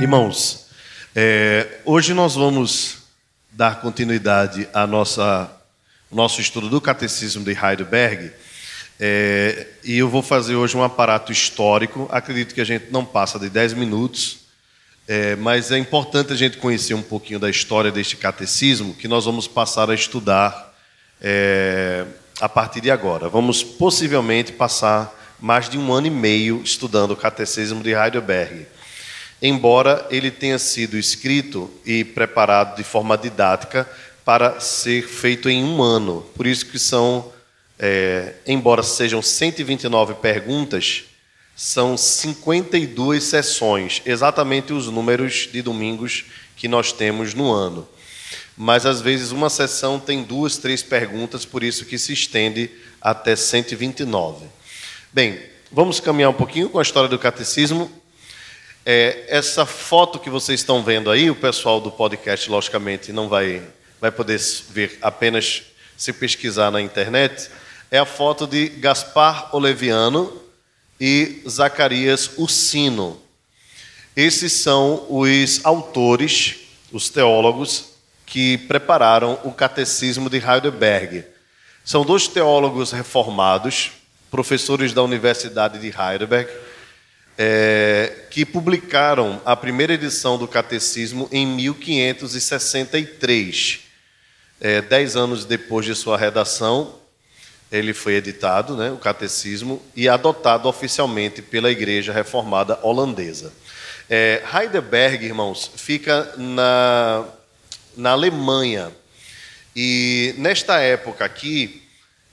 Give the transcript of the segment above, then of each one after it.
Irmãos, é, hoje nós vamos dar continuidade ao nosso estudo do Catecismo de Heidelberg. É, e eu vou fazer hoje um aparato histórico. Acredito que a gente não passa de 10 minutos, é, mas é importante a gente conhecer um pouquinho da história deste catecismo que nós vamos passar a estudar é, a partir de agora. Vamos possivelmente passar mais de um ano e meio estudando o catecismo de Heidelberg embora ele tenha sido escrito e preparado de forma didática para ser feito em um ano. Por isso que são, é, embora sejam 129 perguntas, são 52 sessões, exatamente os números de domingos que nós temos no ano. Mas às vezes uma sessão tem duas, três perguntas, por isso que se estende até 129. Bem, vamos caminhar um pouquinho com a história do catecismo é, essa foto que vocês estão vendo aí, o pessoal do podcast, logicamente, não vai, vai poder ver apenas se pesquisar na internet, é a foto de Gaspar Oleviano e Zacarias Ursino. Esses são os autores, os teólogos, que prepararam o Catecismo de Heidelberg. São dois teólogos reformados, professores da Universidade de Heidelberg, é, que publicaram a primeira edição do Catecismo em 1563. É, dez anos depois de sua redação, ele foi editado, né, o Catecismo, e adotado oficialmente pela Igreja Reformada Holandesa. É, Heidelberg, irmãos, fica na, na Alemanha. E nesta época aqui,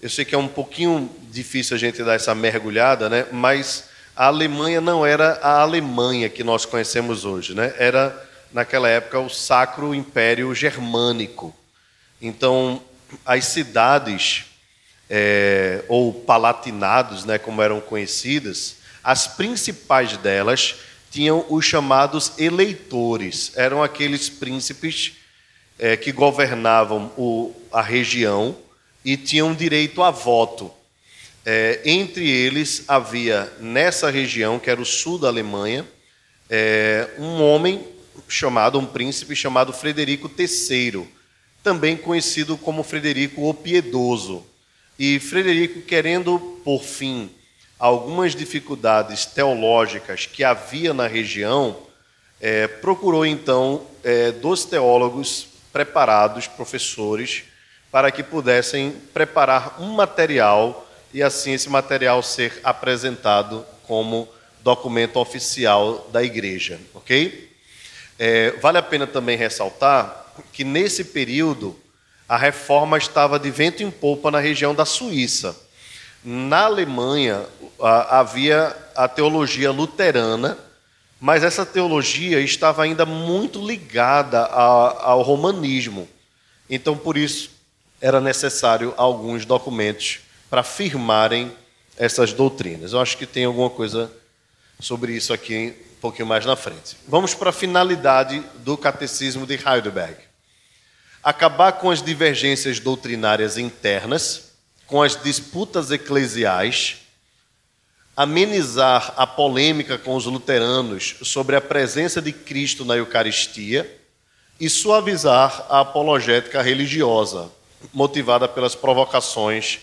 eu sei que é um pouquinho difícil a gente dar essa mergulhada, né, mas a Alemanha não era a Alemanha que nós conhecemos hoje, né? Era naquela época o Sacro Império Germânico. Então, as cidades é, ou palatinados, né, como eram conhecidas, as principais delas tinham os chamados eleitores. Eram aqueles príncipes é, que governavam o, a região e tinham direito a voto. É, entre eles havia, nessa região, que era o sul da Alemanha, é, um homem chamado, um príncipe chamado Frederico III, também conhecido como Frederico o Piedoso. E Frederico, querendo por fim algumas dificuldades teológicas que havia na região, é, procurou então é, dos teólogos preparados, professores, para que pudessem preparar um material e assim esse material ser apresentado como documento oficial da igreja, ok? É, vale a pena também ressaltar que nesse período a reforma estava de vento em polpa na região da Suíça. Na Alemanha a, havia a teologia luterana, mas essa teologia estava ainda muito ligada a, ao romanismo. Então, por isso, era necessário alguns documentos para firmarem essas doutrinas. Eu acho que tem alguma coisa sobre isso aqui um pouquinho mais na frente. Vamos para a finalidade do catecismo de Heidelberg. Acabar com as divergências doutrinárias internas, com as disputas eclesiais, amenizar a polêmica com os luteranos sobre a presença de Cristo na Eucaristia e suavizar a apologética religiosa, motivada pelas provocações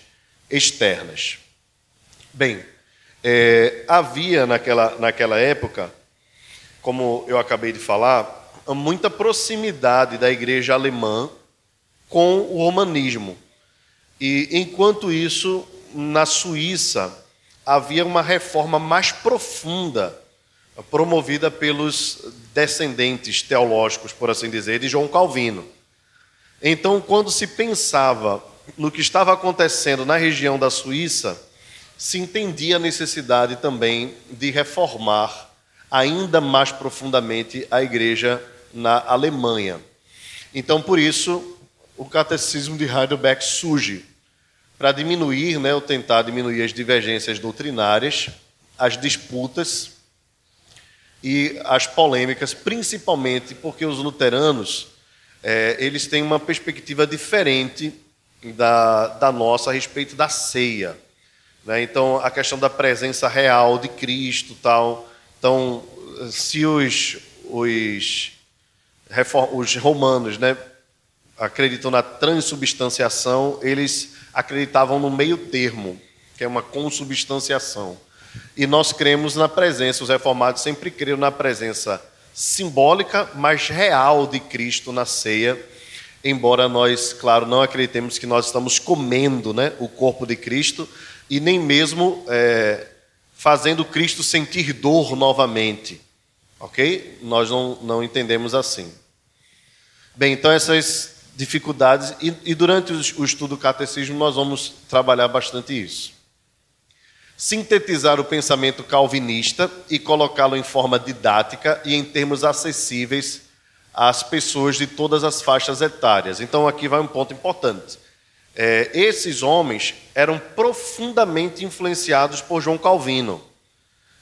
externas. Bem, é, havia naquela, naquela época, como eu acabei de falar, muita proximidade da igreja alemã com o romanismo. E enquanto isso, na Suíça, havia uma reforma mais profunda, promovida pelos descendentes teológicos, por assim dizer, de João Calvino. Então, quando se pensava no que estava acontecendo na região da Suíça, se entendia a necessidade também de reformar ainda mais profundamente a igreja na Alemanha. Então, por isso, o catecismo de Heidelberg surge para diminuir, né, ou tentar diminuir as divergências doutrinárias, as disputas e as polêmicas, principalmente porque os luteranos é, eles têm uma perspectiva diferente da, da nossa a respeito da ceia. Né? Então, a questão da presença real de Cristo tal. Então, se os, os, os romanos né, acreditam na transubstanciação, eles acreditavam no meio termo, que é uma consubstanciação. E nós cremos na presença, os reformados sempre creram na presença simbólica, mas real de Cristo na ceia, embora nós, claro, não acreditemos que nós estamos comendo né, o corpo de Cristo e nem mesmo é, fazendo Cristo sentir dor novamente. Ok? Nós não, não entendemos assim. Bem, então essas dificuldades, e, e durante o estudo do catecismo nós vamos trabalhar bastante isso sintetizar o pensamento calvinista e colocá-lo em forma didática e em termos acessíveis às pessoas de todas as faixas etárias. Então, aqui vai um ponto importante. É, esses homens eram profundamente influenciados por João Calvino.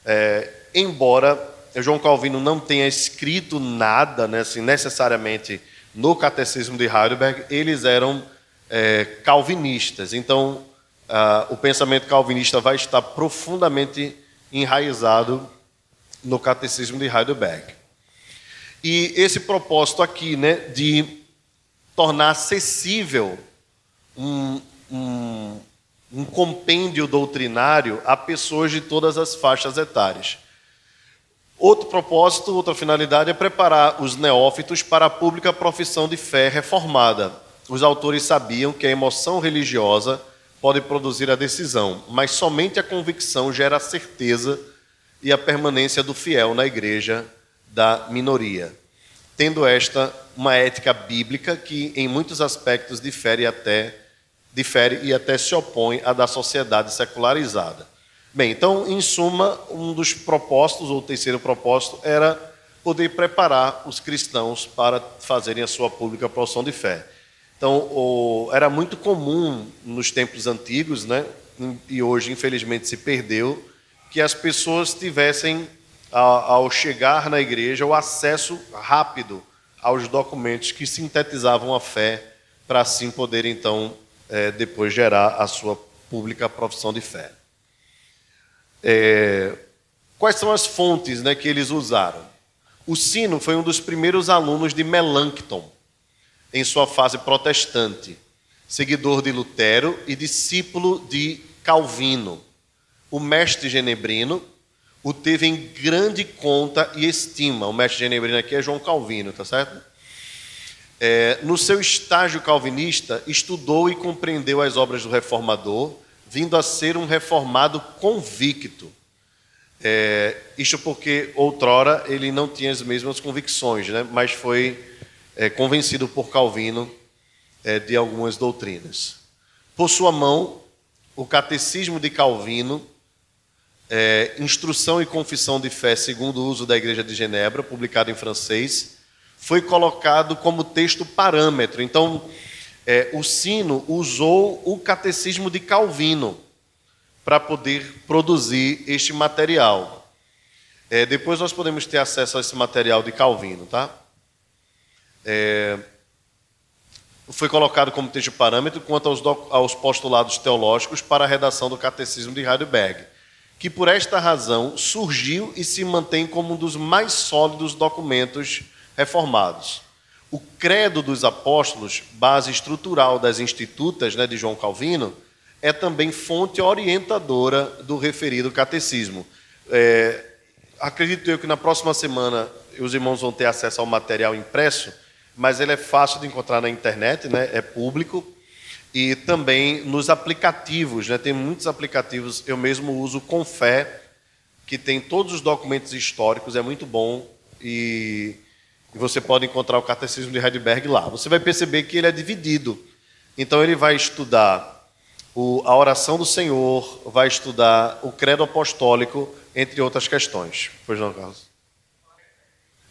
É, embora João Calvino não tenha escrito nada né, assim, necessariamente no Catecismo de Heidelberg, eles eram é, calvinistas. Então, uh, o pensamento calvinista vai estar profundamente enraizado no catecismo de Heidelberg. E esse propósito aqui, né, de tornar acessível um, um, um compêndio doutrinário a pessoas de todas as faixas etárias. Outro propósito, outra finalidade é preparar os neófitos para a pública profissão de fé reformada. Os autores sabiam que a emoção religiosa pode produzir a decisão, mas somente a convicção gera a certeza e a permanência do fiel na igreja da minoria. Tendo esta uma ética bíblica que em muitos aspectos difere até difere e até se opõe à da sociedade secularizada. Bem, então, em suma, um dos propósitos, ou terceiro propósito, era poder preparar os cristãos para fazerem a sua pública profissão de fé. Então, o, era muito comum nos tempos antigos, né, e hoje infelizmente se perdeu, que as pessoas tivessem, ao chegar na igreja, o acesso rápido aos documentos que sintetizavam a fé, para assim poder, então, é, depois gerar a sua pública profissão de fé. É, quais são as fontes né, que eles usaram? O Sino foi um dos primeiros alunos de Melanchthon em sua fase protestante, seguidor de Lutero e discípulo de Calvino. O mestre genebrino o teve em grande conta e estima. O mestre genebrino aqui é João Calvino, tá certo? É, no seu estágio calvinista, estudou e compreendeu as obras do reformador, vindo a ser um reformado convicto. É, isto porque outrora ele não tinha as mesmas convicções, né? mas foi é, convencido por Calvino é, de algumas doutrinas. Por sua mão, o Catecismo de Calvino, é, Instrução e Confissão de Fé segundo o uso da Igreja de Genebra, publicado em francês, foi colocado como texto parâmetro. Então, é, o Sino usou o Catecismo de Calvino para poder produzir este material. É, depois nós podemos ter acesso a esse material de Calvino, tá? é, foi colocado como texto parâmetro quanto aos, aos postulados teológicos para a redação do Catecismo de Heidelberg, que por esta razão surgiu e se mantém como um dos mais sólidos documentos reformados. O Credo dos Apóstolos, base estrutural das Institutas né, de João Calvino, é também fonte orientadora do referido catecismo. É, acredito eu que na próxima semana os irmãos vão ter acesso ao material impresso mas ele é fácil de encontrar na internet, né? é público, e também nos aplicativos. Né? Tem muitos aplicativos, eu mesmo uso Confé, que tem todos os documentos históricos, é muito bom, e, você pode encontrar o Catecismo de Heidelberg lá. Você vai perceber que ele é dividido. Então ele vai estudar o, a oração do Senhor, vai estudar o credo apostólico, entre outras questões. Pois não, Carlos?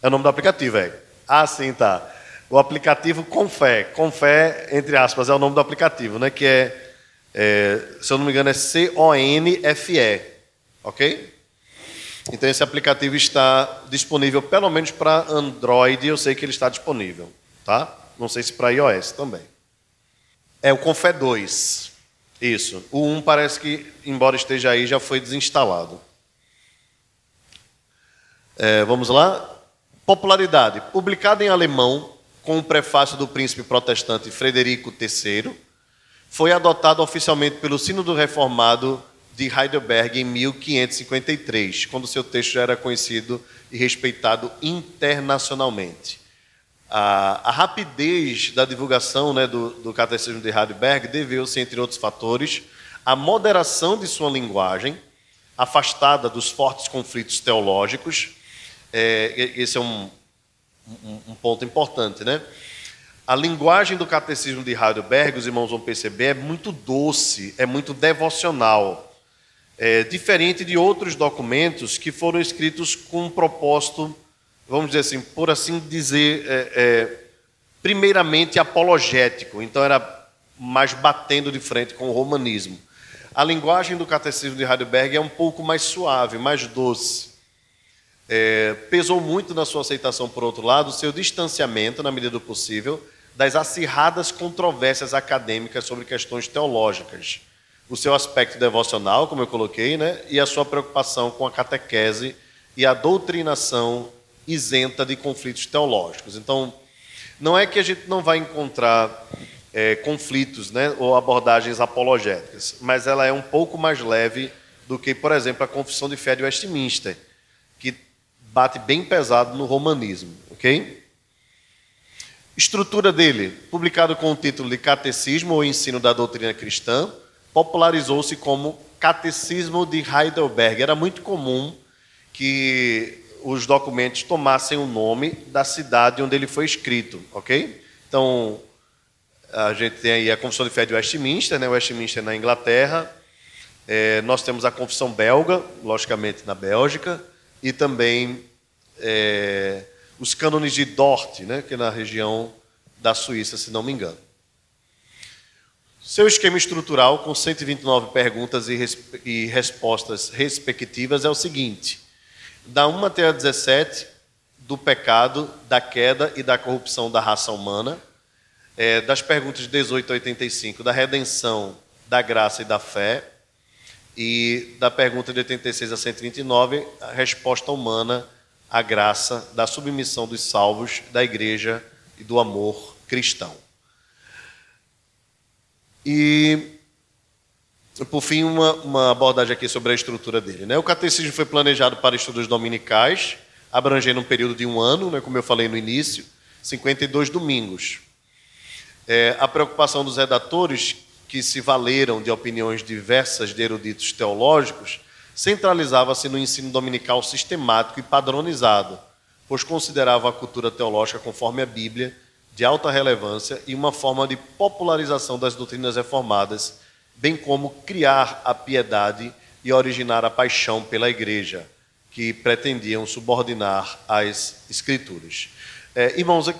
É o nome do aplicativo, é. Ah, sim, tá o aplicativo Confé. Confé, entre aspas, é o nome do aplicativo, né? que é, é se eu não me engano, é C-O-N-F-E. Ok? Então, esse aplicativo está disponível, pelo menos para Android, eu sei que ele está disponível. Tá? Não sei se para iOS também. É o Confé 2. Isso. O 1 parece que, embora esteja aí, já foi desinstalado. É, vamos lá? Popularidade. Publicado em alemão, com o prefácio do príncipe protestante Frederico III, foi adotado oficialmente pelo Sínodo Reformado de Heidelberg em 1553, quando seu texto já era conhecido e respeitado internacionalmente. A, a rapidez da divulgação né, do, do Catecismo de Heidelberg deveu-se, entre outros fatores, à moderação de sua linguagem, afastada dos fortes conflitos teológicos. É, esse é um, um, um ponto importante, né? A linguagem do catecismo de Heidelberg, os irmãos vão perceber, é muito doce, é muito devocional. É diferente de outros documentos que foram escritos com um propósito, vamos dizer assim, por assim dizer, é, é, primeiramente apologético. Então era mais batendo de frente com o romanismo. A linguagem do catecismo de Heidelberg é um pouco mais suave, mais doce. É, pesou muito na sua aceitação, por outro lado, o seu distanciamento, na medida do possível, das acirradas controvérsias acadêmicas sobre questões teológicas. O seu aspecto devocional, como eu coloquei, né, e a sua preocupação com a catequese e a doutrinação isenta de conflitos teológicos. Então, não é que a gente não vai encontrar é, conflitos né, ou abordagens apologéticas, mas ela é um pouco mais leve do que, por exemplo, a Confissão de Fé de Westminster, bate bem pesado no romanismo, ok? Estrutura dele, publicado com o título de Catecismo ou Ensino da Doutrina Cristã, popularizou-se como Catecismo de Heidelberg. Era muito comum que os documentos tomassem o nome da cidade onde ele foi escrito, ok? Então, a gente tem aí a Confissão de Fé de Westminster, né? Westminster na Inglaterra. É, nós temos a Confissão Belga, logicamente na Bélgica, e também é, os cânones de Dort, né, que é na região da Suíça, se não me engano. Seu esquema estrutural, com 129 perguntas e, e respostas respectivas, é o seguinte: da 1 até a 17, do pecado, da queda e da corrupção da raça humana. É, das perguntas de 18 a 85, da redenção, da graça e da fé. E da pergunta de 86 a 129, a resposta humana a graça da submissão dos salvos, da igreja e do amor cristão. E, por fim, uma, uma abordagem aqui sobre a estrutura dele. Né? O catecismo foi planejado para estudos dominicais, abrangendo um período de um ano, né, como eu falei no início, 52 domingos. É, a preocupação dos redatores, que se valeram de opiniões diversas de eruditos teológicos, centralizava-se no ensino dominical sistemático e padronizado, pois considerava a cultura teológica conforme a Bíblia de alta relevância e uma forma de popularização das doutrinas reformadas, bem como criar a piedade e originar a paixão pela igreja, que pretendiam subordinar as escrituras. É, irmãos,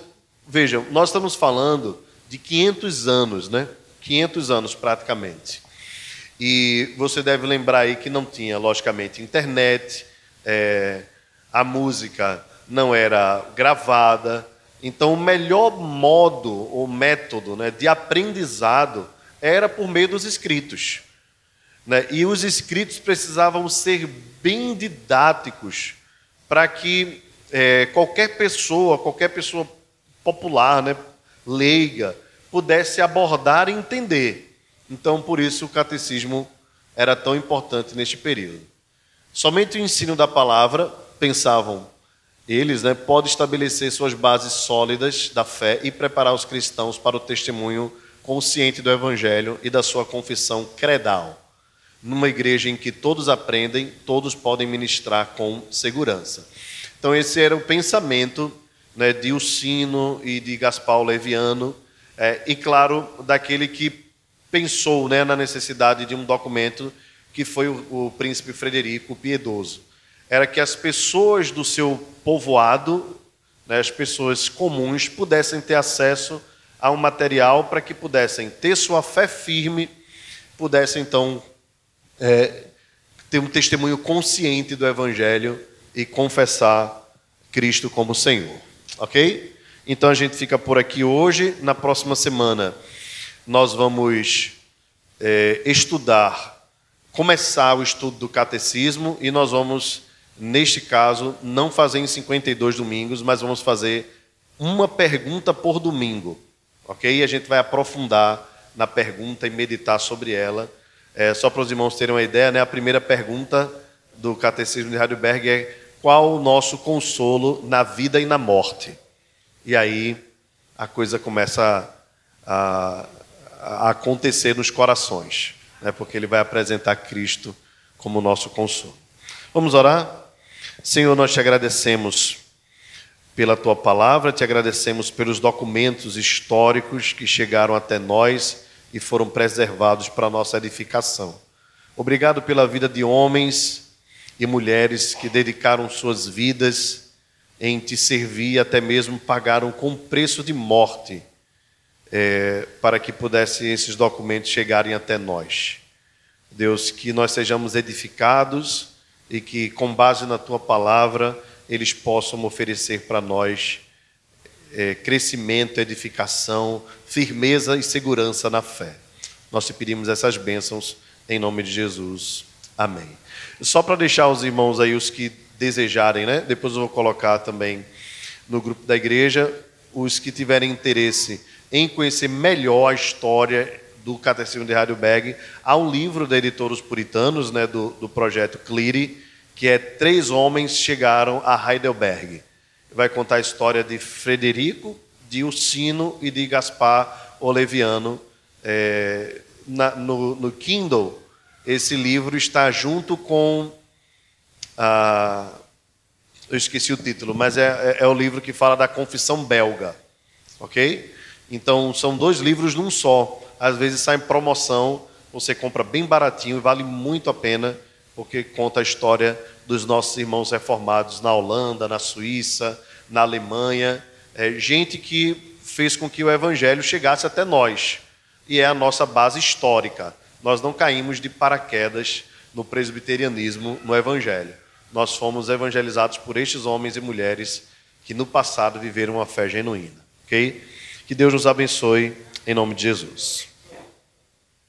vejam, nós estamos falando de 500 anos, né? 500 anos praticamente. E você deve lembrar aí que não tinha, logicamente, internet, é, a música não era gravada. Então, o melhor modo ou método né, de aprendizado era por meio dos escritos. Né? E os escritos precisavam ser bem didáticos para que é, qualquer pessoa, qualquer pessoa popular, né, leiga, pudesse abordar e entender. Então, por isso, o catecismo era tão importante neste período. Somente o ensino da palavra, pensavam eles, né, pode estabelecer suas bases sólidas da fé e preparar os cristãos para o testemunho consciente do Evangelho e da sua confissão credal. Numa igreja em que todos aprendem, todos podem ministrar com segurança. Então, esse era o pensamento né, de Ursino e de Gaspar Leviano, é, e claro, daquele que pensou né, na necessidade de um documento que foi o, o príncipe Frederico Piedoso. Era que as pessoas do seu povoado, né, as pessoas comuns, pudessem ter acesso a um material para que pudessem ter sua fé firme, pudessem então é, ter um testemunho consciente do Evangelho e confessar Cristo como Senhor. Ok? Então a gente fica por aqui hoje. Na próxima semana nós vamos é, estudar, começar o estudo do catecismo e nós vamos neste caso, não fazer em 52 domingos, mas vamos fazer uma pergunta por domingo, ok? E a gente vai aprofundar na pergunta e meditar sobre ela. É, só para os irmãos terem uma ideia, né? a primeira pergunta do Catecismo de Heidelberg é qual o nosso consolo na vida e na morte? E aí a coisa começa a, a acontecer nos corações, né? porque ele vai apresentar Cristo como nosso consolo. Vamos orar? Senhor, nós te agradecemos pela tua palavra, te agradecemos pelos documentos históricos que chegaram até nós e foram preservados para nossa edificação. Obrigado pela vida de homens e mulheres que dedicaram suas vidas em te servir até mesmo pagaram com preço de morte é, para que pudessem esses documentos chegarem até nós. Deus, que nós sejamos edificados e que, com base na tua palavra, eles possam oferecer para nós é, crescimento, edificação, firmeza e segurança na fé. Nós te pedimos essas bênçãos em nome de Jesus. Amém. Só para deixar os irmãos aí, os que desejarem, né? Depois eu vou colocar também no grupo da igreja, os que tiverem interesse em conhecer melhor a história do Catecismo de Heidelberg, há um livro da editora Os Puritanos, né, do, do projeto Cleary, que é Três Homens Chegaram a Heidelberg. Vai contar a história de Frederico, de Ursino e de Gaspar Oleviano. É, na, no, no Kindle, esse livro está junto com. A, eu esqueci o título, mas é, é, é o livro que fala da confissão belga. Ok? Então, são dois livros num só às vezes sai em promoção, você compra bem baratinho e vale muito a pena, porque conta a história dos nossos irmãos reformados na Holanda, na Suíça, na Alemanha, é, gente que fez com que o evangelho chegasse até nós, e é a nossa base histórica. Nós não caímos de paraquedas no presbiterianismo, no evangelho. Nós fomos evangelizados por estes homens e mulheres que no passado viveram uma fé genuína, OK? Que Deus nos abençoe em nome de Jesus.